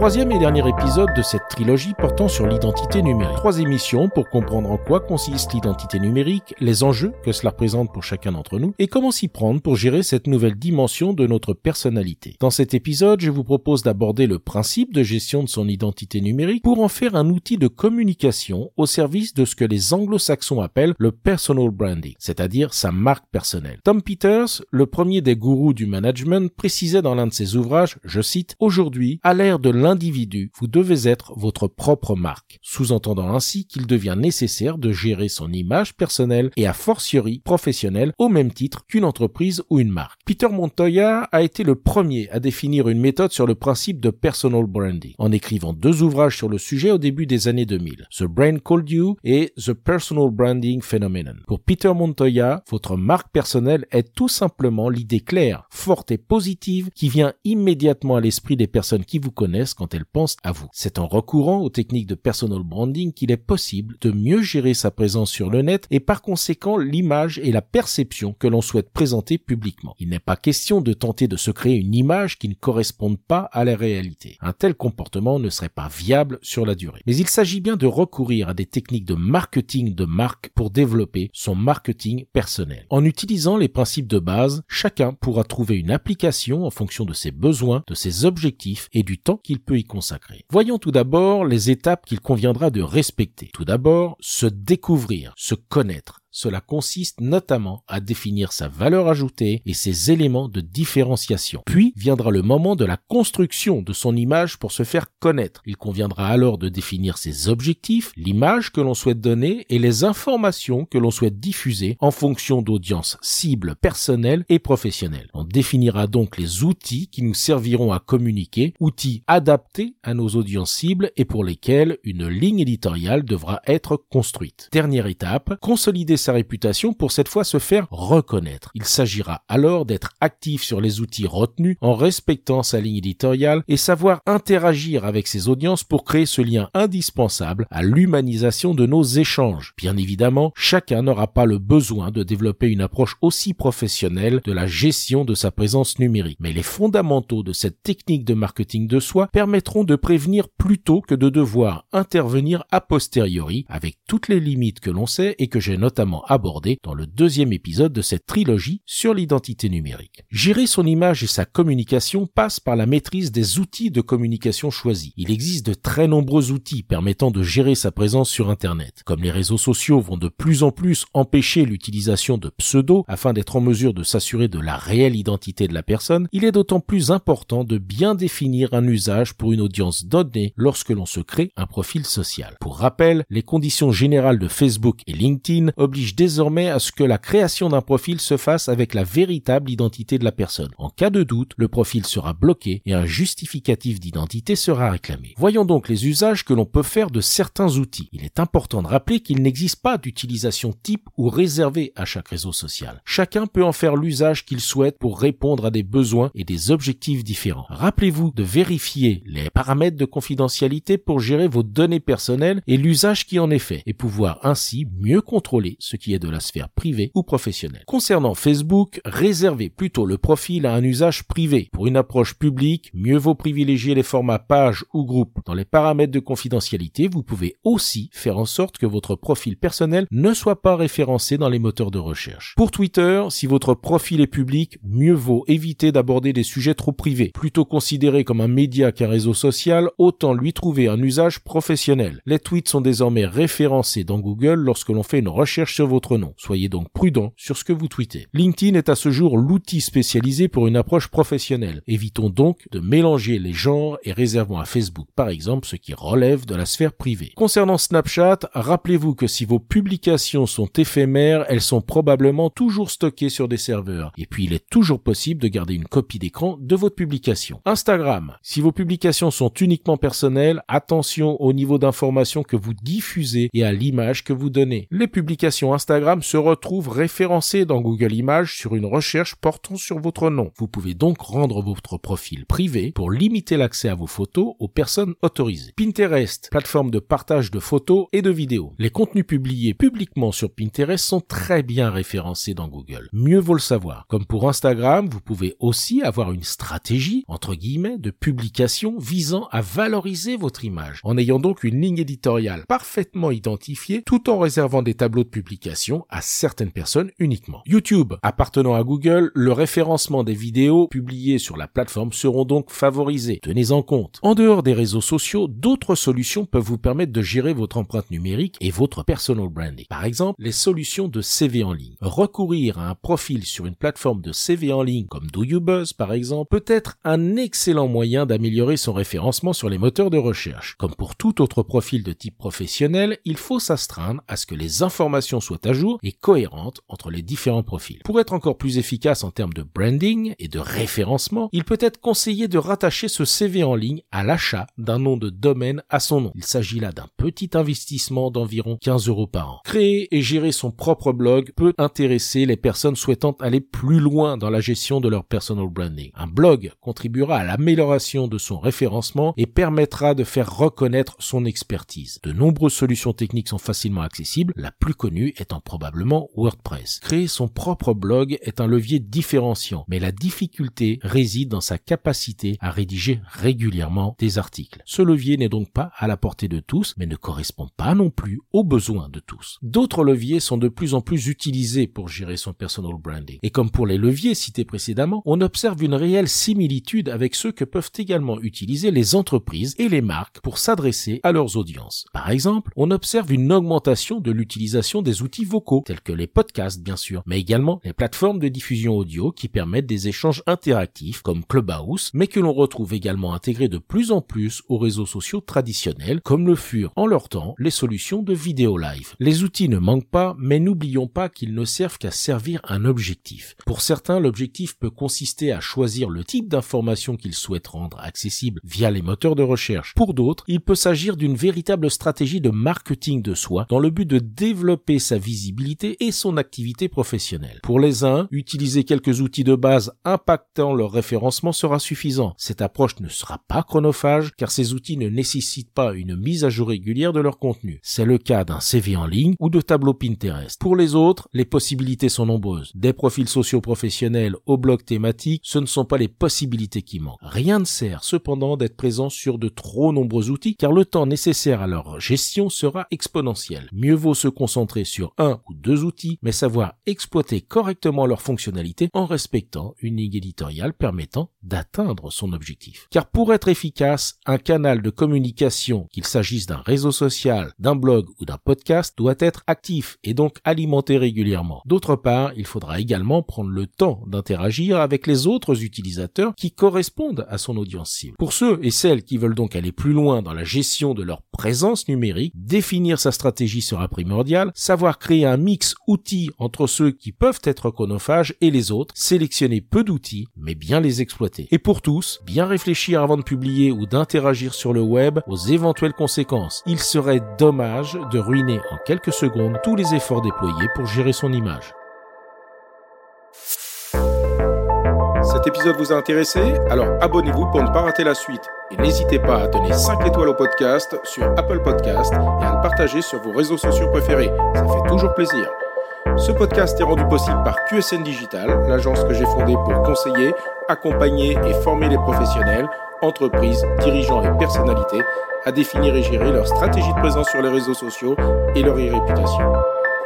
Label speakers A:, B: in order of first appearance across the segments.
A: troisième et dernier épisode de cette trilogie portant sur l'identité numérique. Trois émissions pour comprendre en quoi consiste l'identité numérique, les enjeux que cela représente pour chacun d'entre nous et comment s'y prendre pour gérer cette nouvelle dimension de notre personnalité. Dans cet épisode, je vous propose d'aborder le principe de gestion de son identité numérique pour en faire un outil de communication au service de ce que les anglo-saxons appellent le personal branding, c'est-à-dire sa marque personnelle. Tom Peters, le premier des gourous du management, précisait dans l'un de ses ouvrages, je cite, Aujourd'hui, à l'ère de l'individu, vous devez être votre propre marque, sous-entendant ainsi qu'il devient nécessaire de gérer son image personnelle et a fortiori professionnelle au même titre qu'une entreprise ou une marque. Peter Montoya a été le premier à définir une méthode sur le principe de personal branding, en écrivant deux ouvrages sur le sujet au début des années 2000, The Brain Called You et The Personal Branding Phenomenon. Pour Peter Montoya, votre marque personnelle est tout simplement l'idée claire, forte et positive qui vient immédiatement à l'esprit des personnes qui vous connaissent quand elles pensent à vous. C'est en recourant aux techniques de personal branding qu'il est possible de mieux gérer sa présence sur le net et par conséquent l'image et la perception que l'on souhaite présenter publiquement. Il n'est pas question de tenter de se créer une image qui ne corresponde pas à la réalité. Un tel comportement ne serait pas viable sur la durée. Mais il s'agit bien de recourir à des techniques de marketing de marque pour développer son marketing personnel. En utilisant les principes de base, chacun pourra trouver une application en fonction de ses besoins, de ses objectifs et du temps qu'il peut y consacrer. Voyons tout d'abord les étapes qu'il conviendra de respecter. Tout d'abord, se découvrir, se connaître. Cela consiste notamment à définir sa valeur ajoutée et ses éléments de différenciation. Puis viendra le moment de la construction de son image pour se faire connaître. Il conviendra alors de définir ses objectifs, l'image que l'on souhaite donner et les informations que l'on souhaite diffuser en fonction d'audiences cibles personnelles et professionnelles. On définira donc les outils qui nous serviront à communiquer, outils adaptés à nos audiences cibles et pour lesquels une ligne éditoriale devra être construite. Dernière étape, consolider sa réputation pour cette fois se faire reconnaître. Il s'agira alors d'être actif sur les outils retenus en respectant sa ligne éditoriale et savoir interagir avec ses audiences pour créer ce lien indispensable à l'humanisation de nos échanges. Bien évidemment, chacun n'aura pas le besoin de développer une approche aussi professionnelle de la gestion de sa présence numérique. Mais les fondamentaux de cette technique de marketing de soi permettront de prévenir plutôt que de devoir intervenir a posteriori avec toutes les limites que l'on sait et que j'ai notamment abordé dans le deuxième épisode de cette trilogie sur l'identité numérique. Gérer son image et sa communication passe par la maîtrise des outils de communication choisis. Il existe de très nombreux outils permettant de gérer sa présence sur Internet. Comme les réseaux sociaux vont de plus en plus empêcher l'utilisation de pseudos afin d'être en mesure de s'assurer de la réelle identité de la personne, il est d'autant plus important de bien définir un usage pour une audience donnée lorsque l'on se crée un profil social. Pour rappel, les conditions générales de Facebook et LinkedIn obligent désormais à ce que la création d'un profil se fasse avec la véritable identité de la personne. En cas de doute, le profil sera bloqué et un justificatif d'identité sera réclamé. Voyons donc les usages que l'on peut faire de certains outils. Il est important de rappeler qu'il n'existe pas d'utilisation type ou réservée à chaque réseau social. Chacun peut en faire l'usage qu'il souhaite pour répondre à des besoins et des objectifs différents. Rappelez-vous de vérifier les paramètres de confidentialité pour gérer vos données personnelles et l'usage qui en est fait et pouvoir ainsi mieux contrôler ce qui est de la sphère privée ou professionnelle. Concernant Facebook, réservez plutôt le profil à un usage privé. Pour une approche publique, mieux vaut privilégier les formats page ou groupe. Dans les paramètres de confidentialité, vous pouvez aussi faire en sorte que votre profil personnel ne soit pas référencé dans les moteurs de recherche. Pour Twitter, si votre profil est public, mieux vaut éviter d'aborder des sujets trop privés. Plutôt considéré comme un média qu'un réseau social, autant lui trouver un usage professionnel. Les tweets sont désormais référencés dans Google lorsque l'on fait une recherche votre nom. Soyez donc prudent sur ce que vous tweetez. LinkedIn est à ce jour l'outil spécialisé pour une approche professionnelle. Évitons donc de mélanger les genres et réservons à Facebook par exemple ce qui relève de la sphère privée. Concernant Snapchat, rappelez-vous que si vos publications sont éphémères, elles sont probablement toujours stockées sur des serveurs. Et puis il est toujours possible de garder une copie d'écran de votre publication. Instagram, si vos publications sont uniquement personnelles, attention au niveau d'information que vous diffusez et à l'image que vous donnez. Les publications Instagram se retrouvent référencées dans Google Images sur une recherche portant sur votre nom. Vous pouvez donc rendre votre profil privé pour limiter l'accès à vos photos aux personnes autorisées. Pinterest, plateforme de partage de photos et de vidéos. Les contenus publiés publiquement sur Pinterest sont très bien référencés dans Google. Mieux vaut le savoir. Comme pour Instagram, vous pouvez aussi avoir une stratégie, entre guillemets, de publication visant à valoriser votre image, en ayant donc une ligne éditoriale parfaitement identifiée, tout en réservant des tableaux de publication à certaines personnes uniquement. YouTube, appartenant à Google, le référencement des vidéos publiées sur la plateforme seront donc favorisés. Tenez-en compte. En dehors des réseaux sociaux, d'autres solutions peuvent vous permettre de gérer votre empreinte numérique et votre personal branding. Par exemple, les solutions de CV en ligne. Recourir à un profil sur une plateforme de CV en ligne comme Do You Buzz par exemple peut être un excellent moyen d'améliorer son référencement sur les moteurs de recherche. Comme pour tout autre profil de type professionnel, il faut s'astreindre à ce que les informations à jour et cohérentes entre les différents profils. Pour être encore plus efficace en termes de branding et de référencement, il peut être conseillé de rattacher ce CV en ligne à l'achat d'un nom de domaine à son nom. Il s'agit là d'un petit investissement d'environ 15 euros par an. Créer et gérer son propre blog peut intéresser les personnes souhaitant aller plus loin dans la gestion de leur personal branding. Un blog contribuera à l'amélioration de son référencement et permettra de faire reconnaître son expertise. De nombreuses solutions techniques sont facilement accessibles, la plus connue étant probablement WordPress. Créer son propre blog est un levier différenciant, mais la difficulté réside dans sa capacité à rédiger régulièrement des articles. Ce levier n'est donc pas à la portée de tous, mais ne correspond pas non plus aux besoins de tous. D'autres leviers sont de plus en plus utilisés pour gérer son personal branding. Et comme pour les leviers cités précédemment, on observe une réelle similitude avec ceux que peuvent également utiliser les entreprises et les marques pour s'adresser à leurs audiences. Par exemple, on observe une augmentation de l'utilisation des outils vocaux, tels que les podcasts bien sûr, mais également les plateformes de diffusion audio qui permettent des échanges interactifs comme Clubhouse, mais que l'on retrouve également intégrés de plus en plus aux réseaux sociaux traditionnels, comme le furent en leur temps les solutions de vidéo live. Les outils ne manquent pas, mais n'oublions pas qu'ils ne servent qu'à servir un objectif. Pour certains, l'objectif peut consister à choisir le type d'information qu'ils souhaitent rendre accessible via les moteurs de recherche. Pour d'autres, il peut s'agir d'une véritable stratégie de marketing de soi dans le but de développer visibilité et son activité professionnelle. Pour les uns, utiliser quelques outils de base impactant leur référencement sera suffisant. Cette approche ne sera pas chronophage car ces outils ne nécessitent pas une mise à jour régulière de leur contenu. C'est le cas d'un CV en ligne ou de tableau Pinterest. Pour les autres, les possibilités sont nombreuses. Des profils socio-professionnels au blog thématique, ce ne sont pas les possibilités qui manquent. Rien ne sert cependant d'être présent sur de trop nombreux outils car le temps nécessaire à leur gestion sera exponentiel. Mieux vaut se concentrer sur un ou deux outils mais savoir exploiter correctement leurs fonctionnalités en respectant une ligne éditoriale permettant d'atteindre son objectif. Car pour être efficace, un canal de communication, qu'il s'agisse d'un réseau social, d'un blog ou d'un podcast, doit être actif et donc alimenté régulièrement. D'autre part, il faudra également prendre le temps d'interagir avec les autres utilisateurs qui correspondent à son audience cible. Pour ceux et celles qui veulent donc aller plus loin dans la gestion de leur présence numérique, définir sa stratégie sera primordial, savoir créer un mix outils entre ceux qui peuvent être chronophages et les autres, sélectionner peu d'outils, mais bien les exploiter. Et pour tous, bien réfléchir avant de publier ou d'interagir sur le web aux éventuelles conséquences. Il serait dommage de ruiner en quelques secondes tous les efforts déployés pour gérer son image.
B: Cet épisode vous a intéressé? Alors abonnez-vous pour ne pas rater la suite. Et n'hésitez pas à donner 5 étoiles au podcast sur Apple Podcast et à le partager sur vos réseaux sociaux préférés. Ça fait toujours plaisir. Ce podcast est rendu possible par QSN Digital, l'agence que j'ai fondée pour conseiller, accompagner et former les professionnels, entreprises, dirigeants et personnalités à définir et gérer leur stratégie de présence sur les réseaux sociaux et leur réputation.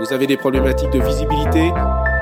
B: Vous avez des problématiques de visibilité,